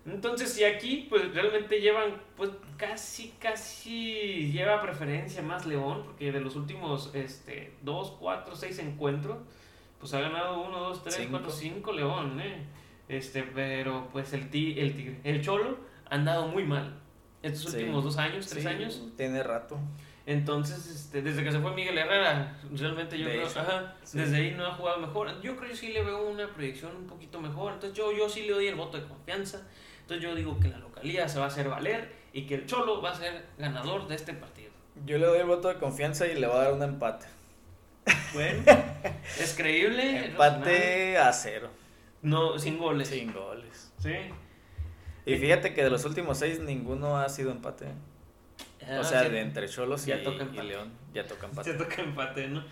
Entonces, si aquí, pues realmente llevan, pues casi, casi lleva preferencia más León, porque de los últimos, este, 2, 4, 6 encuentros, pues ha ganado 1, 2, 3, Cinco. 4, 5 León, ¿eh? Este, pero pues el, ti, el Tigre, el Cholo ha andado muy mal estos Sí. últimos dos años, tres Sí, años. Tiene rato. Entonces, este, desde que se fue Miguel Herrera, realmente yo De creo, ajá, sí. desde ahí no ha jugado mejor. Yo creo que sí le veo una proyección un poquito mejor. Entonces yo, yo sí le doy el voto de confianza. Entonces yo digo que la localía se va a hacer valer y que el Cholo va a ser ganador de este partido. Yo le doy el voto de confianza y le voy a dar un empate. Bueno, es creíble. Empate a cero. No, sin goles. Sin goles. Sí. Y fíjate que de los últimos seis ninguno ha sido empate. ¿eh? Ah, O sea, sí. de entre Cholos y, Ya toca y. León ya toca empate. Se toca empate, ¿no?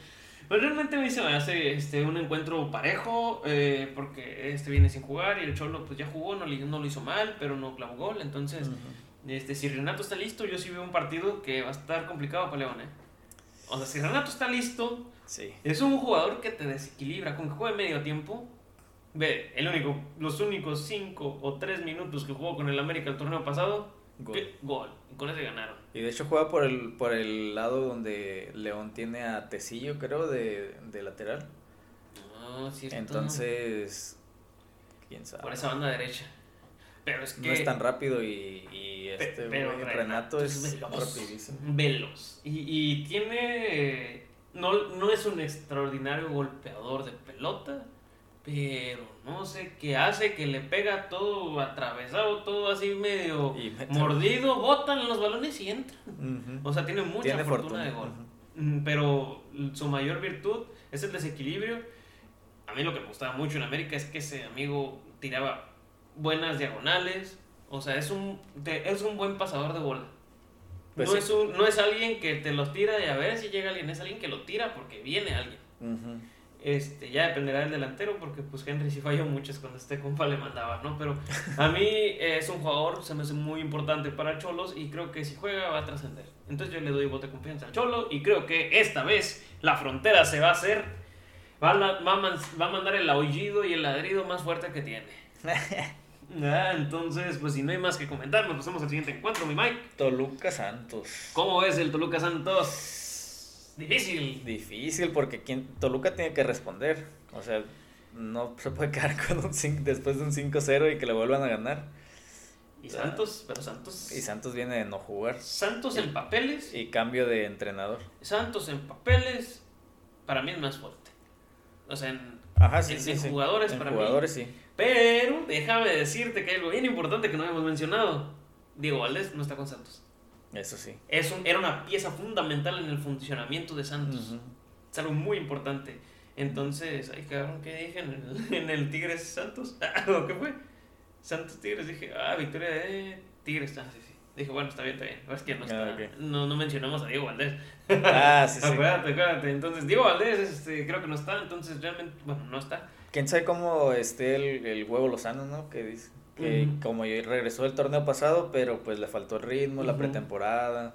Pues realmente a mí se me hace este, un encuentro parejo, eh, porque este viene sin jugar y el Cholo pues ya jugó, no, lo hizo mal, pero no clavó gol. Entonces, este, si Renato está listo, yo sí veo un partido que va a estar complicado para León, ¿eh? O sea, si Renato está listo, Sí. es un jugador que te desequilibra, con que juegue medio tiempo. Ve, el único, los únicos 5 o 3 minutos que jugó con el América el torneo pasado, Gol. ¿qué? gol. Con ese ganaron. Y de hecho juega por el, por el lado donde León tiene a Tecillo, creo, de, de lateral. No, cierto. Entonces, quién sabe. Por esa banda derecha. Pero es que. No es tan rápido y, y este pero Renato Renato es es veloz. rapidísimo. Veloz. Y, y tiene. No, no es un extraordinario golpeador de pelota. Pero no sé qué hace, que le pega todo atravesado, todo así medio Y mordido, botan los balones y entran. O sea, tiene mucha Tiene fortuna, fortuna. de gol. Mm, Pero su mayor virtud es el desequilibrio. A mí lo que me gustaba mucho en América es que ese amigo tiraba buenas diagonales. O sea, es un, es un buen pasador de bola. Pues no, sí. es un- no es alguien que te los tira y a ver si llega alguien. Es alguien que lo tira porque viene alguien. Este, ya dependerá del delantero porque pues Henry sí falló muchas cuando este compa le mandaba, ¿no? Pero a mí eh, es un jugador, se me hace muy importante para Cholos y creo que si juega va a trascender. Entonces yo le doy voto de confianza al Cholo y creo que esta vez la frontera se va a hacer, va a, la- va a man- va a mandar el aullido y el ladrido más fuerte que tiene. Ah, entonces, pues si no hay más que comentar, nos pasamos al siguiente encuentro, mi Mike. Toluca Santos. ¿Cómo ves el Toluca Santos? Difícil. Difícil porque quien, Toluca tiene que responder. O sea, no se puede quedar con un cin- después de un 5-0 y que le vuelvan a ganar. Y Santos, pero Santos. Y Santos viene de no jugar. Santos en papeles. Y cambio de entrenador. Santos en papeles, para mí es más fuerte. O sea, en, Ajá, sí, en- sí, en sí. jugadores, En para jugadores, mí. sí. Pero déjame decirte que hay algo bien importante que no hemos mencionado. Diego Valdés no está con Santos. Eso sí. Es un- era una pieza fundamental en el funcionamiento de Santos. Ujú. Es algo muy importante. Entonces, ay, cabrón, ¿qué dije en el, en el Tigres Santos? ¿O qué fue? Santos Tigres, dije, ah, victoria de Tigres. Ah, sí, sí. Dije, bueno, está bien, está bien. Es que no, está, Ah, no mencionamos a Diego Valdés. Ah, sí, sí. Acuérdate, acuérdate. Entonces, Diego Valdés este, creo que no está. Entonces, realmente, bueno, no está. Quién sabe cómo esté el, el huevo Lozano, ¿no? Que dice que como ya regresó el torneo pasado, pero pues le faltó el ritmo, la pretemporada.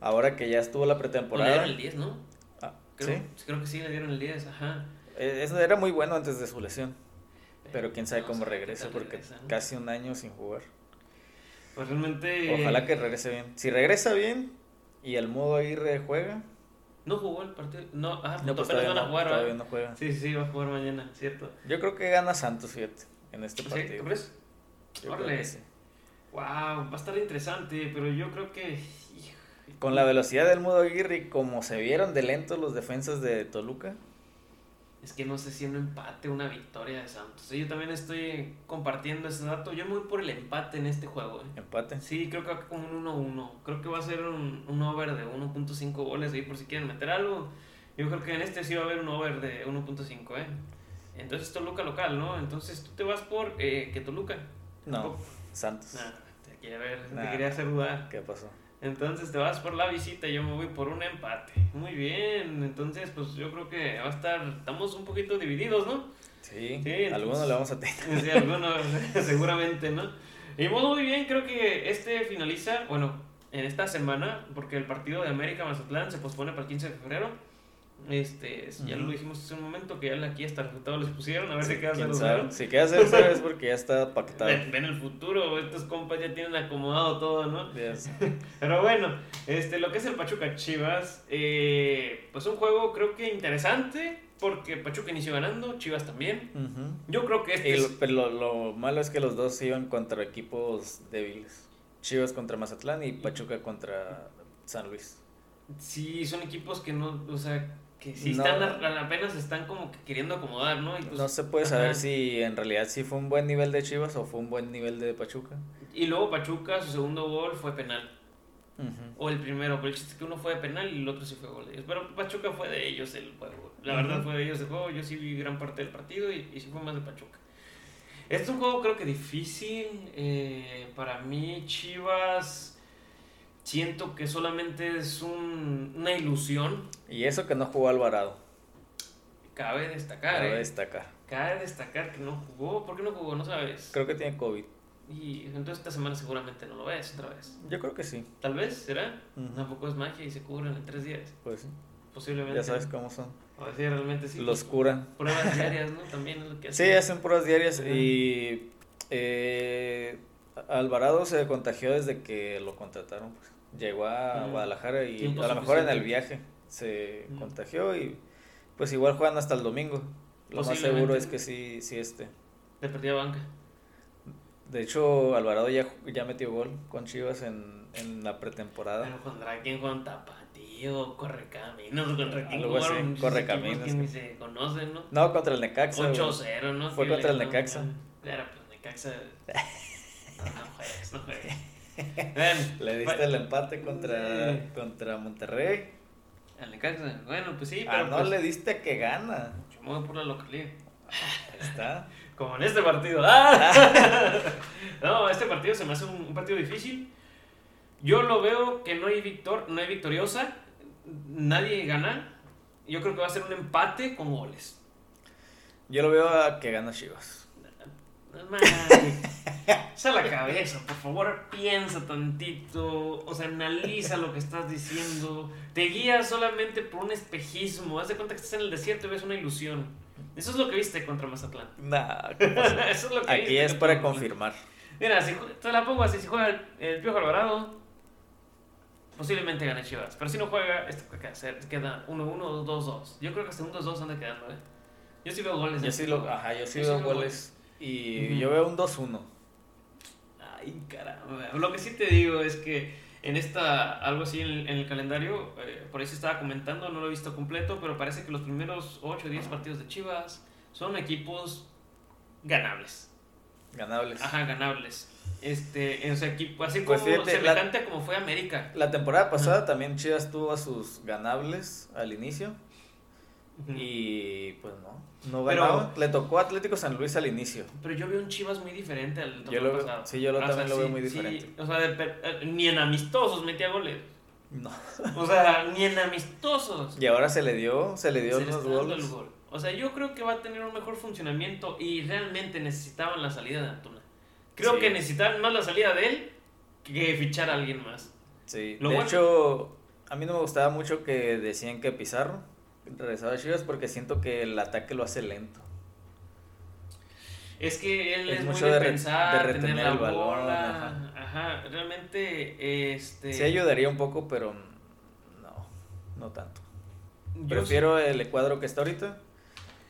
Ahora que ya estuvo la Le pretemporada. dieron el 10, ¿no? Ah, Creo, sí. Creo que sí, le dieron el 10, ajá. Eh, Eso era muy bueno antes de su lesión. Pero quién sabe cómo regresa, porque regresa, ¿no? casi un año sin jugar. Pues realmente. Ojalá que regrese bien. Si regresa bien y el modo Aguirre juega, No jugó el partido. No, ah, no, pues todavía, van a no, juega. Sí, sí, sí, va a jugar mañana, ¿cierto? Yo creo que gana Santos, fíjate, en este ¿Sí? partido. ¿Tú crees? Sí. Wow, va a estar interesante, pero yo creo que. Con la velocidad del modo Aguirre y como se vieron de lentos los defensas de Toluca, Es que no sé si un empate una victoria de Santos. Yo también estoy compartiendo ese dato. Yo me voy por el empate en este juego. ¿eh? empate. Sí, creo que va como un 1-1. Creo que va a ser un, un over de 1.5 goles ahí por si quieren meter algo. Yo creo que en este sí va a haber un over de 1.5, ¿eh? Entonces Toluca local, ¿no? Entonces tú te vas por eh, que Toluca. No. Santos. Nah, te quería ver, te quería hacer dudar. ¿Qué pasó? Entonces te vas por la visita y yo me voy por un empate. Muy bien, entonces pues yo creo que va a estar, estamos un poquito divididos, ¿no? Sí, Sí, algunos le vamos a tener. Sí, algunos seguramente, ¿no? Y pues muy bien, creo que este finaliza, bueno, en esta semana, porque el partido de América Mazatlán se pospone para el 15 de febrero. Este, ya lo dijimos hace un momento que ya aquí hasta el resultado les pusieron, a ver si queda ¿Quién 0-0. sabe? Si queda 0 es porque ya está pactado. Ven, ven el futuro, estos compas ya tienen acomodado todo, ¿no? Pero bueno, este, lo que es el Pachuca Chivas, eh, pues un juego creo que interesante, porque Pachuca inició ganando, Chivas también. Yo creo que este es- pero lo, lo malo es que los dos iban contra equipos débiles. Chivas contra Mazatlán y Pachuca contra San Luis. sí son equipos que no, o sea, que sí No. están, apenas están como que queriendo acomodar, ¿no? Y, pues- No se puede ajá. saber si en realidad sí fue un buen nivel de Chivas o fue un buen nivel de Pachuca. y luego Pachuca, su segundo gol fue penal. O el primero, pero el chiste es que uno fue de penal y el otro sí fue gol de ellos. Pero Pachuca fue de ellos el juego. La verdad fue de ellos el juego. Yo sí vi gran parte del partido y, y sí fue más de Pachuca. Este es un juego creo que difícil. eh, para mí, Chivas. Siento que solamente es un- una ilusión. Y eso que no jugó Alvarado. Cabe destacar, Cabe eh. destacar. Cabe destacar que no jugó. ¿Por qué no jugó? No sabes. Creo que tiene COVID. Y entonces esta semana seguramente no lo ves otra vez. Yo creo que sí. Tal vez, ¿será? Tampoco es magia y se cubren en tres días. Pues sí. Posiblemente. Ya sabes cómo son. O decir realmente sí. Los curan. Pruebas diarias, ¿no? También es lo que Sí, hacen. hacen pruebas diarias y eh, Alvarado se contagió desde que lo contrataron. pues. Llegó a. Guadalajara y a lo mejor en el viaje se contagió y pues igual juegan hasta el domingo. Lo más seguro es que sí, sí este. De partida banca. De hecho, Alvarado ya, ya metió gol con Chivas en, en la pretemporada. Pero contra quién con Tapatío, Correcaminos, contra quién Algo así, Correcaminos, que ni se conocen, ¿no? No, contra el Necaxa. güey. 8-0, ¿no? Fue contra el Necaxa. Claro, pues Necaxa. No, no juegues, no juegues. Ven, Le diste el empate contra, contra Monterrey. Al Necaxa. Bueno, pues sí, ah, pero no pues, le diste que gana. yo me voy por la localidad. Ahí está. Como en este partido. ¡Ah! no, este partido se me hace un, un partido difícil. Yo lo veo que no hay victor, no hay victoriosa. Nadie gana. Yo creo que va a ser un empate con goles. Yo lo veo a que gana Chivas. Man, Echa la cabeza, por favor, piensa tantito. O sea, analiza lo que estás diciendo. Te guías solamente por un espejismo. Haz de cuenta que estás en el desierto y ves una ilusión. Eso es lo que viste contra Mazatlán. Nah, Eso es lo que aquí viste es para Mazatlán. confirmar. Mira, si te la pongo así, si juega el, el Piojo Alvarado, posiblemente gane Chivas. Pero si no juega, esto que queda, hacer, queda 1-1 o 2-2. Yo creo que hasta un 2-2 anda quedando, ¿eh? Yo sí veo goles. Yo sí lo, ajá, yo sí Yo sí veo goles. Y yo veo un 2-1. Ay, caramba. Lo que sí te digo es que en esta, algo así en el, calendario, eh, por ahí se estaba comentando, no lo he visto completo, pero parece que los primeros 8 o 10 partidos de Chivas son equipos ganables. Ganables. Ajá, ganables. Este, en su equipo, así pues como semejante como fue América. La temporada pasada también Chivas tuvo a sus ganables al inicio. Y pues no, no ganaba. Le tocó Atlético San Luis al inicio. Pero yo veo un Chivas muy diferente al yo pasado. Sí, yo lo, también lo veo muy diferente. o sea, eh, ni en amistosos metía goles. No. O sea, ni en amistosos. Y ahora se le dio, se le dio unos goles. Gol. O sea, yo creo que va a tener un mejor funcionamiento y realmente necesitaban la salida de Antuna. Creo que necesitaban más la salida de él que fichar a alguien más. Sí, de hecho, a mí no me gustaba mucho que decían que Pizarro regresaba a Chivas porque siento que el ataque lo hace lento. Es que él es, mucho muy de, pensar, de tener la el balón, bola. Ajá. realmente este Sí ayudaría un poco, pero no, no tanto. Prefiero el cuadro que está ahorita.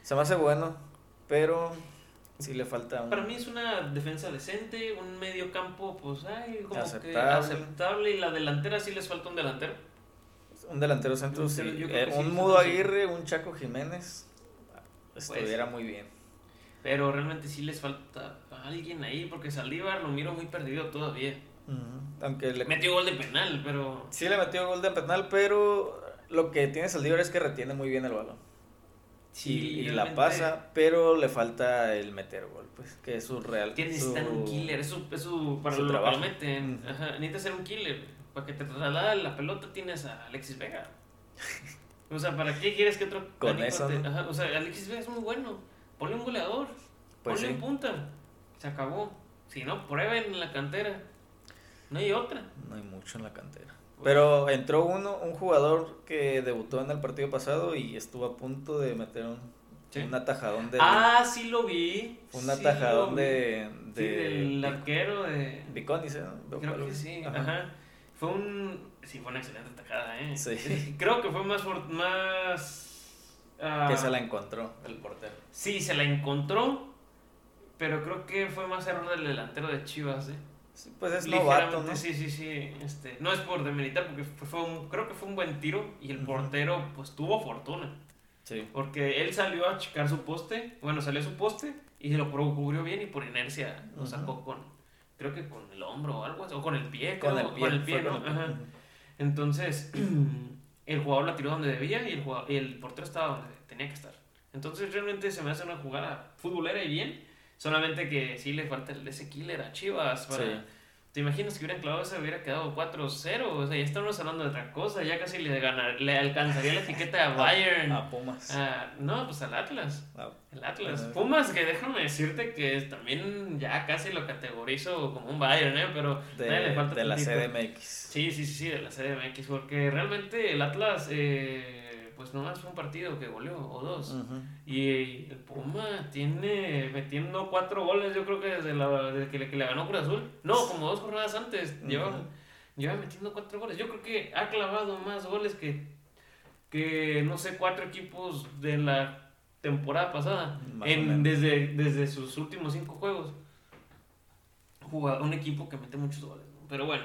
Se me hace bueno, pero sí le falta un... Para mí es una defensa decente, un medio campo, pues, ay, como aceptable. que aceptable. Y la delantera sí les falta un delantero. Un delantero centro, sí. Eh, un Mudo Aguirre, un Chaco Jiménez, pues, estuviera muy bien. Pero realmente sí les falta alguien ahí, porque Saldívar lo miro muy perdido todavía. Aunque le... Metió gol de penal, pero... Sí le metió gol de penal, pero lo que tiene Saldívar es que retiene muy bien el balón. Sí, y, la pasa, pero le falta el meter gol, pues, que es su real. Tiene que estar un killer, es su, es su para lo trabajo. necesita ser un killer. Para que te traslade la pelota tienes a Alexis Vega. O sea, ¿para qué quieres que otro con eso? o sea, Alexis Vega es muy bueno. Ponle un goleador. Pues ponle un punta. Se acabó. Si no, prueben en la cantera. No hay otra. No hay mucho en la cantera. Pero entró uno, un jugador que debutó en el partido pasado y estuvo a punto de meter un, un atajadón de. Ah, sí lo vi. Un atajadón de, de. del arquero de. Biconi, ¿no? Creo que sí, ajá. Fue un. Sí, fue una excelente atajada, ¿eh? Sí. Creo que fue más. más uh... que se la encontró el portero. Sí, se la encontró. Pero creo que fue más error del delantero de Chivas, ¿eh? pues es novato, ¿no? Sí, sí, sí. Este, no es por demeritar, porque fue un, creo que fue un buen tiro y el portero pues tuvo fortuna. Sí. Porque él salió a checar su poste, bueno, salió a su poste y se lo cubrió bien y por inercia lo sacó con, creo que con el hombro o algo o con el pie, con el pie, con el pie ¿no? Ajá. Entonces, el jugador la tiró donde debía y el, jugador, el portero estaba donde tenía que estar. Entonces, realmente se me hace una jugada futbolera y bien Solamente que sí le falta ese killer a Chivas para... ¿Te imaginas que hubieran clavado ese hubiera quedado 4-0? O sea, ya estamos hablando de otra cosa. Ya casi le, ganar, le alcanzaría la etiqueta a Bayern. A, Pumas. no, pues al Atlas. el Atlas. Pumas, que déjame decirte que también ya casi lo categorizo como un Bayern, ¿eh? Pero de, le falta de la CDMX. Sí, sí, sí, sí, de la CDMX. Porque realmente el Atlas... Eh, pues nomás fue un partido que goleó, o dos. Y el Puma tiene metiendo cuatro goles, yo creo que desde, la, desde que, le, que le ganó Cruz Azul. No, como dos jornadas antes, lleva, metiendo cuatro goles. Yo creo que ha clavado más goles que, que no sé, cuatro equipos de la temporada pasada, en, desde, desde sus últimos cinco juegos. Jugado un equipo que mete muchos goles. Pero bueno,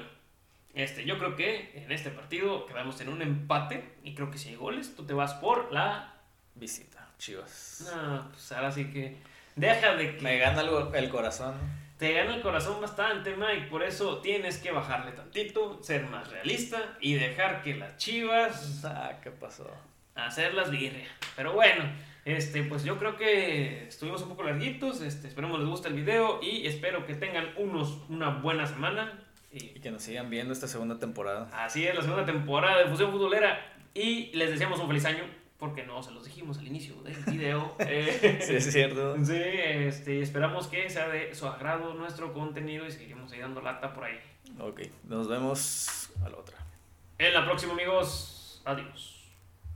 este, yo creo que en este partido quedamos en un empate y creo que si hay goles, tú te vas por la visita, Chivas. No, pues ahora sí que deja de que... Me gana el, el corazón. Te gana el corazón bastante, Mike, por eso tienes que bajarle tantito, ser más realista y dejar que las Chivas... Ah, ¿qué pasó? Hacerlas birria. Pero bueno, este, pues yo creo que estuvimos un poco larguitos, este, esperemos les guste el video y espero que tengan unos, una buena semana y, que nos sigan viendo esta segunda temporada. Así es, la segunda temporada de Fusión Futbolera. Y les deseamos un feliz año, porque no se los dijimos al inicio del video. Eh, sí, es cierto. Sí, este, esperamos que sea de su agrado nuestro contenido y seguiremos ahí dando lata por ahí. Ok, nos vemos a la otra. En la próxima, amigos. Adiós.